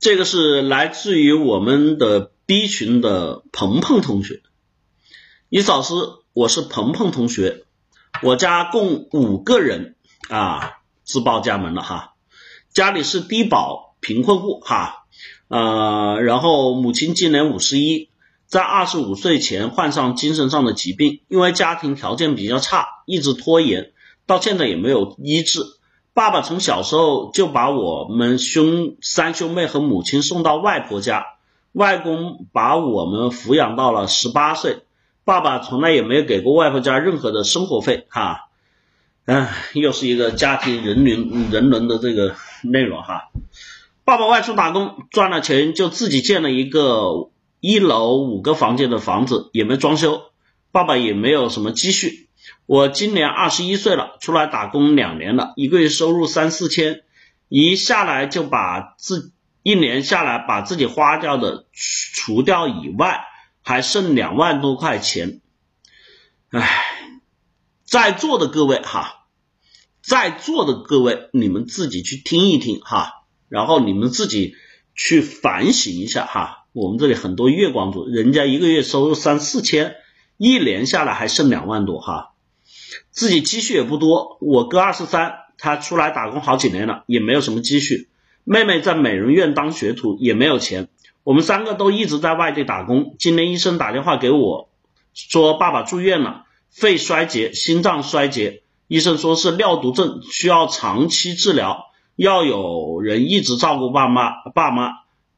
这个是来自于我们的 B 群的鹏鹏同学，你老师，我是鹏鹏同学，我家共五个人啊，自报家门了哈，家里是低保贫困户哈，呃，然后母亲今年五十一，在二十五岁前患上精神上的疾病，因为家庭条件比较差，一直拖延，到现在也没有医治。爸爸从小时候就把我们兄三兄妹和母亲送到外婆家，外公把我们抚养到了十八岁。爸爸从来也没有给过外婆家任何的生活费，哈，唉，又是一个家庭人伦人伦的这个内容哈。爸爸外出打工赚了钱，就自己建了一个一楼五个房间的房子，也没装修。爸爸也没有什么积蓄。我今年二十一岁了，出来打工两年了，一个月收入三四千，一下来就把自一年下来把自己花掉的除掉以外，还剩两万多块钱。唉，在座的各位哈，在座的各位，你们自己去听一听哈，然后你们自己去反省一下哈。我们这里很多月光族，人家一个月收入三四千，一年下来还剩两万多哈。自己积蓄也不多，我哥二十三，他出来打工好几年了，也没有什么积蓄。妹妹在美容院当学徒，也没有钱。我们三个都一直在外地打工。今天医生打电话给我，说爸爸住院了，肺衰竭，心脏衰竭。医生说是尿毒症，需要长期治疗，要有人一直照顾爸妈。爸妈。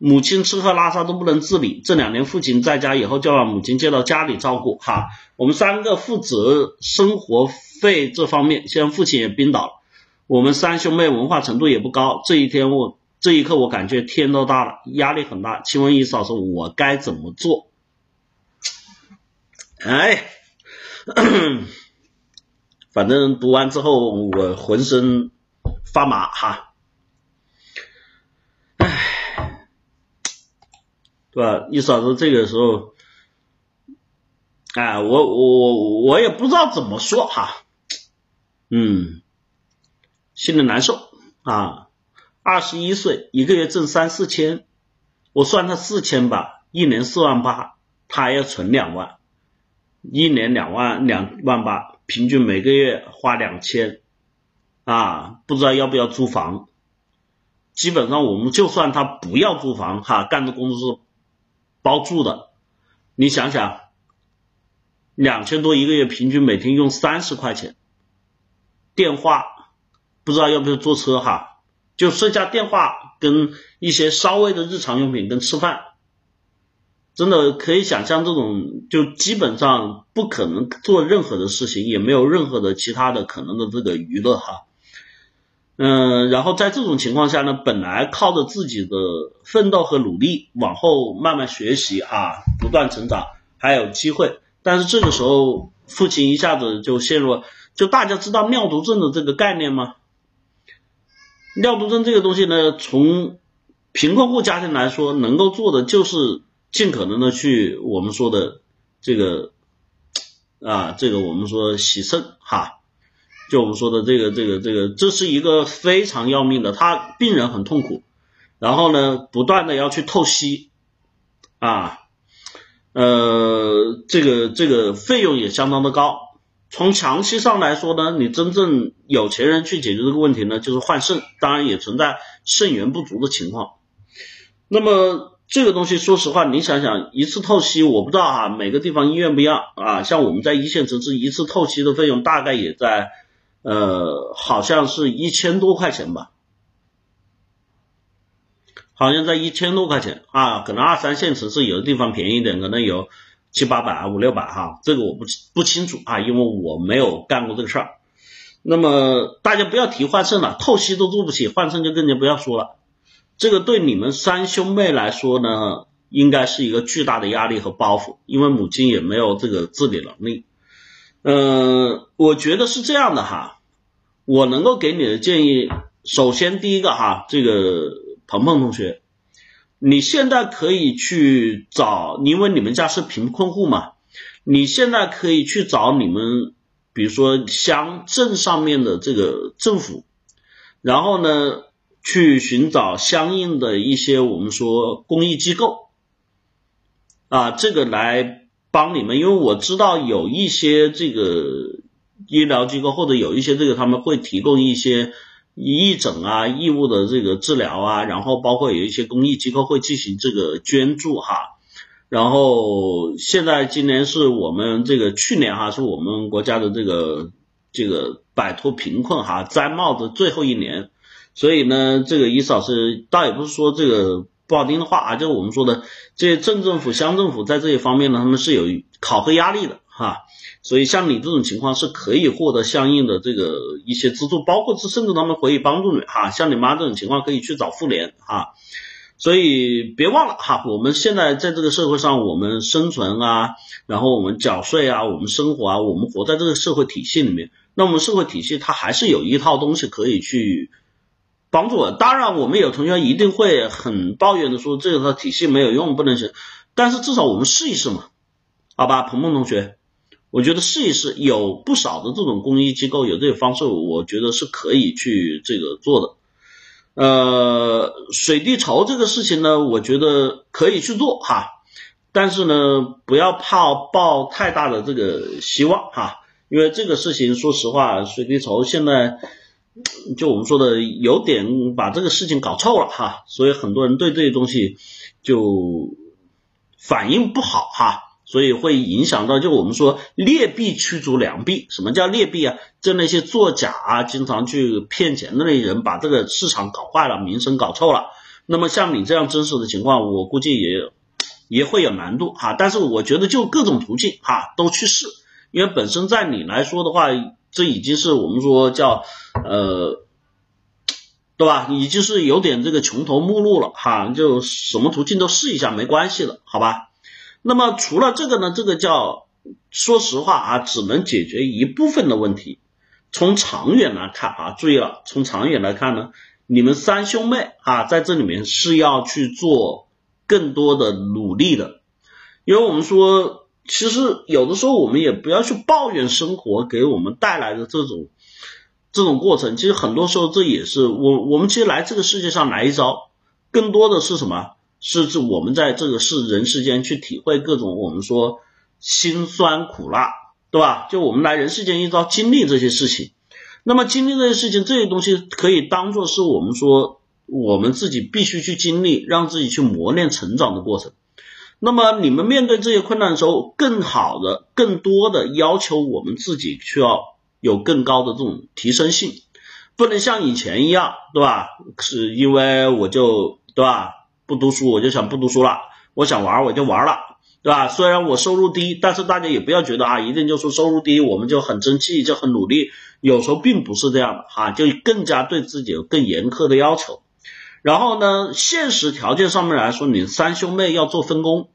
母亲吃喝拉撒都不能自理，这两年父亲在家以后，就把母亲接到家里照顾。哈，我们三个负责生活费这方面，现在父亲也病倒了。我们三兄妹文化程度也不高，这一天我这一刻我感觉天都大了，压力很大。请问易嫂说，我该怎么做？哎，反正读完之后我浑身发麻哈。对吧？你嫂子这个时候，哎，我我我我也不知道怎么说哈，嗯，心里难受啊。二十一岁，一个月挣三四千，我算他四千吧，一年四万八，他要存两万，一年两万两万八，平均每个月花两千，啊，不知道要不要租房。基本上我们就算他不要租房哈，干的工作是。包住的，你想想，两千多一个月，平均每天用三十块钱，电话不知道要不要坐车哈，就剩下电话跟一些稍微的日常用品跟吃饭，真的可以想象这种就基本上不可能做任何的事情，也没有任何的其他的可能的这个娱乐哈。嗯，然后在这种情况下呢，本来靠着自己的奋斗和努力，往后慢慢学习啊，不断成长，还有机会。但是这个时候，父亲一下子就陷入了，就大家知道尿毒症的这个概念吗？尿毒症这个东西呢，从贫困户家庭来说，能够做的就是尽可能的去我们说的这个啊，这个我们说洗肾哈。就我们说的这个这个这个，这是一个非常要命的，他病人很痛苦，然后呢，不断的要去透析啊，呃，这个这个费用也相当的高。从长期上来说呢，你真正有钱人去解决这个问题呢，就是换肾，当然也存在肾源不足的情况。那么这个东西，说实话，你想想，一次透析，我不知道哈，每个地方医院不一样啊，像我们在一线城市，一次透析的费用大概也在。呃，好像是一千多块钱吧，好像在一千多块钱啊，可能二三线城市有的地方便宜点，可能有七八百、五六百哈，这个我不不清楚啊，因为我没有干过这个事儿。那么大家不要提换肾了，透析都做不起，换肾就更加不要说了。这个对你们三兄妹来说呢，应该是一个巨大的压力和包袱，因为母亲也没有这个自理能力。嗯，我觉得是这样的哈，我能够给你的建议，首先第一个哈，这个鹏鹏同学，你现在可以去找，因为你们家是贫困户嘛，你现在可以去找你们，比如说乡镇上面的这个政府，然后呢，去寻找相应的一些我们说公益机构。啊，这个来帮你们，因为我知道有一些这个医疗机构或者有一些这个他们会提供一些义诊啊、义务的这个治疗啊，然后包括有一些公益机构会进行这个捐助哈。然后现在今年是我们这个去年哈是我们国家的这个这个摆脱贫困哈摘帽的最后一年，所以呢，这个伊老师倒也不是说这个不好听的话啊，就是我们说的这些镇政府、乡政府在这些方面呢，他们是有考核压力的哈，所以像你这种情况是可以获得相应的这个一些资助，包括是甚至他们可以帮助你哈，像你妈这种情况可以去找妇联哈。所以别忘了哈，我们现在在这个社会上，我们生存啊，然后我们缴税啊，我们生活啊，我们活在这个社会体系里面。那我们社会体系它还是有一套东西可以去帮助我。当然，我们有同学一定会很抱怨的说，这套体系没有用，不能行。但是至少我们试一试嘛，好吧，鹏鹏同学，我觉得试一试，有不少的这种公益机构有这个方式，我觉得是可以去这个做的。呃，水滴筹这个事情呢，我觉得可以去做哈，但是呢，不要怕抱太大的这个希望哈，因为这个事情，说实话，水滴筹现在就我们说的有点把这个事情搞臭了哈，所以很多人对这些东西就反应不好哈。所以会影响到，就我们说劣币驱逐良币。什么叫劣币啊？就那些作假啊，经常去骗钱的那些人，把这个市场搞坏了，名声搞臭了。那么像你这样真实的情况，我估计也也会有难度哈。但是我觉得就各种途径哈都去试，因为本身在你来说的话，这已经是我们说叫呃，对吧？已经是有点这个穷途末路了哈，就什么途径都试一下没关系的，好吧？那么除了这个呢，这个叫说实话啊，只能解决一部分的问题。从长远来看啊，注意了，从长远来看呢，你们三兄妹啊，在这里面是要去做更多的努力的。因为我们说，其实有的时候我们也不要去抱怨生活给我们带来的这种这种过程。其实很多时候这也是我我们其实来这个世界上来一遭，更多的是什么？是是，我们在这个世人世间去体会各种我们说辛酸苦辣，对吧？就我们来人世间一遭经历这些事情，那么经历这些事情，这些东西可以当做是我们说我们自己必须去经历，让自己去磨练成长的过程。那么你们面对这些困难的时候，更好的、更多的要求我们自己需要有更高的这种提升性，不能像以前一样，对吧？是因为我就对吧？不读书我就想不读书了，我想玩我就玩了，对吧？虽然我收入低，但是大家也不要觉得啊，一定就说收入低我们就很争气就很努力，有时候并不是这样的哈，就更加对自己有更严苛的要求。然后呢，现实条件上面来说，你三兄妹要做分工，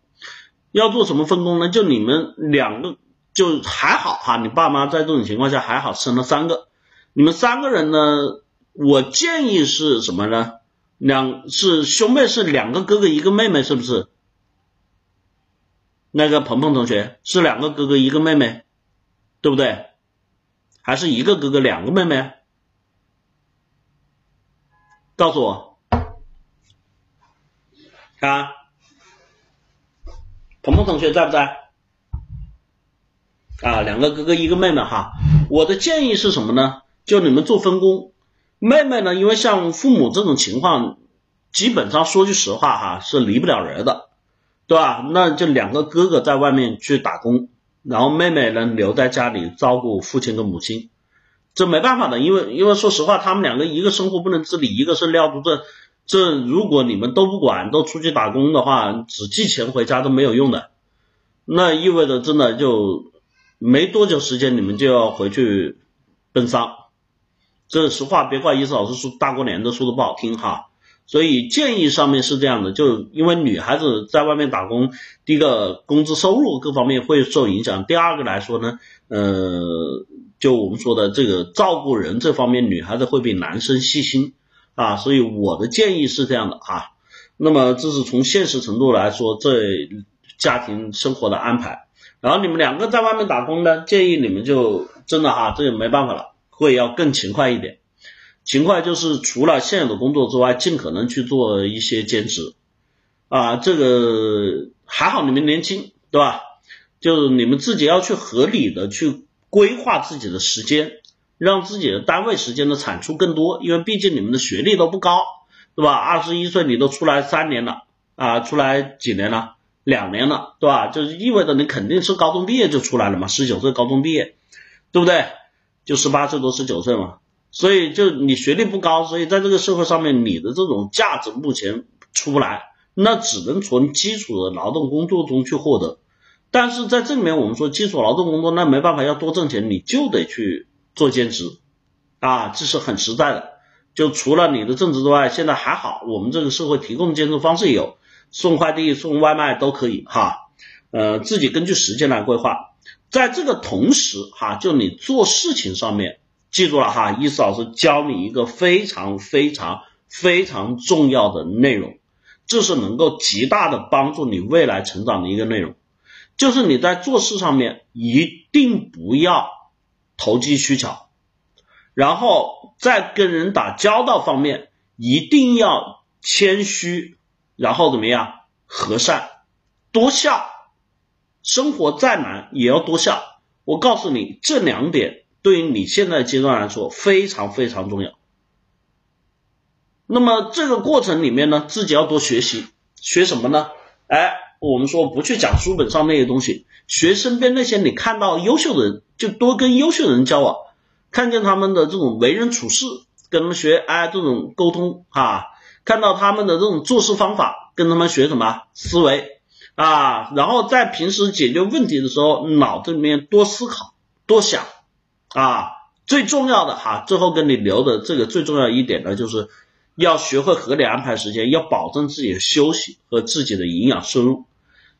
要做什么分工呢？就你们两个就还好哈，你爸妈在这种情况下还好生了三个，你们三个人呢，我建议是什么呢？两是兄妹是两个哥哥一个妹妹是不是？那个鹏鹏同学是两个哥哥一个妹妹，对不对？还是一个哥哥两个妹妹？告诉我啊，鹏鹏同学在不在？啊，两个哥哥一个妹妹哈。我的建议是什么呢？就你们做分工。妹妹呢？因为像父母这种情况，基本上说句实话哈，是离不了人的，对吧？那就两个哥哥在外面去打工，然后妹妹呢留在家里照顾父亲跟母亲，这没办法的，因为因为说实话，他们两个一个生活不能自理，一个是尿毒症，这如果你们都不管，都出去打工的话，只寄钱回家都没有用的，那意味着真的就没多久时间，你们就要回去奔丧。这实话，别怪意思老师说大过年的说的不好听哈，所以建议上面是这样的，就因为女孩子在外面打工，第一个工资收入各方面会受影响，第二个来说呢，呃，就我们说的这个照顾人这方面，女孩子会比男生细心啊，所以我的建议是这样的啊，那么这是从现实程度来说，这家庭生活的安排，然后你们两个在外面打工呢，建议你们就真的哈，这也没办法了。会要更勤快一点，勤快就是除了现有的工作之外，尽可能去做一些兼职啊。这个还好你们年轻，对吧？就是你们自己要去合理的去规划自己的时间，让自己的单位时间的产出更多。因为毕竟你们的学历都不高，对吧？二十一岁你都出来三年了啊，出来几年了？两年了，对吧？就是意味着你肯定是高中毕业就出来了嘛，十九岁高中毕业，对不对？就十八岁多十九岁嘛。所以就你学历不高，所以在这个社会上面，你的这种价值目前出不来，那只能从基础的劳动工作中去获得。但是在这里面，我们说基础劳动工作，那没办法，要多挣钱，你就得去做兼职啊，这是很实在的。就除了你的正职之外，现在还好，我们这个社会提供兼职方式有送快递、送外卖都可以哈，呃，自己根据时间来规划。在这个同时哈，就你做事情上面。记住了哈，伊思老师教你一个非常非常非常重要的内容，这是能够极大的帮助你未来成长的一个内容，就是你在做事上面一定不要投机取巧，然后在跟人打交道方面一定要谦虚，然后怎么样和善，多笑，生活再难也要多笑。我告诉你这两点。对于你现在阶段来说非常非常重要。那么这个过程里面呢，自己要多学习，学什么呢？哎，我们说不去讲书本上那些东西，学身边那些你看到优秀的人，就多跟优秀的人交往，看见他们的这种为人处事，跟他们学，哎，这种沟通啊，看到他们的这种做事方法，跟他们学什么思维啊，然后在平时解决问题的时候，脑子里面多思考，多想。啊，最重要的哈，最后跟你留的这个最重要一点呢，就是要学会合理安排时间，要保证自己的休息和自己的营养摄入。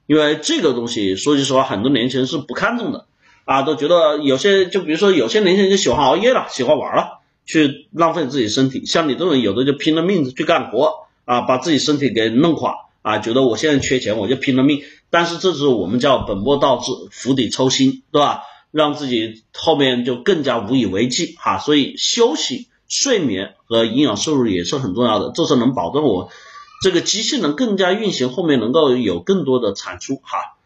因为这个东西，说句实话，很多年轻人是不看重的啊，都觉得有些，就比如说有些年轻人就喜欢熬夜了，喜欢玩了，去浪费自己身体。像你这种，有的就拼了命去干活啊，把自己身体给弄垮啊，觉得我现在缺钱，我就拼了命。但是这是我们叫本末倒置，釜底抽薪，对吧？让自己后面就更加无以为继哈，所以休息、睡眠和营养摄入也是很重要的，这是能保证我这个机器能更加运行，后面能够有更多的产出哈。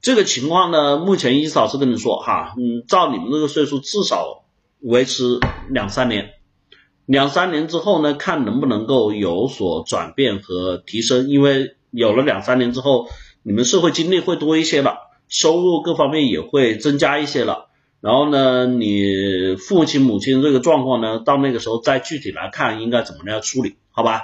这个情况呢，目前伊老师跟你说哈，嗯，照你们这个岁数，至少维持两三年，两三年之后呢，看能不能够有所转变和提升，因为有了两三年之后，你们社会经历会多一些了。收入各方面也会增加一些了，然后呢，你父亲母亲这个状况呢，到那个时候再具体来看应该怎么样处理，好吧？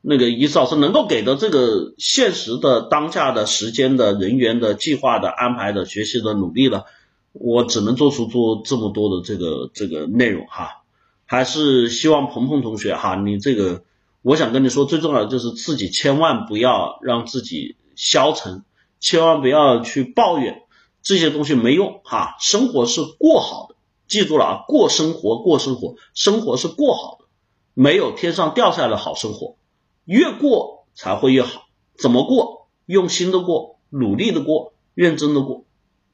那个伊老师能够给的这个现实的当下的时间的人员的计划的安排的学习的努力了，我只能做出做这么多的这个这个内容哈，还是希望鹏鹏同学哈，你这个我想跟你说最重要的就是自己千万不要让自己消沉。千万不要去抱怨这些东西没用哈，生活是过好的，记住了啊，过生活过生活，生活是过好的，没有天上掉下来的好生活，越过才会越好。怎么过？用心的过，努力的过，认真的过，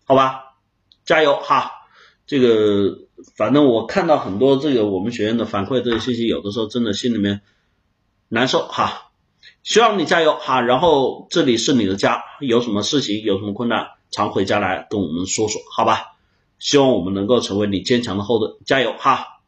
好吧？加油哈！这个反正我看到很多这个我们学院的反馈这些信息，有的时候真的心里面难受哈。希望你加油哈，然后这里是你的家，有什么事情有什么困难，常回家来跟我们说说，好吧？希望我们能够成为你坚强的后盾，加油哈！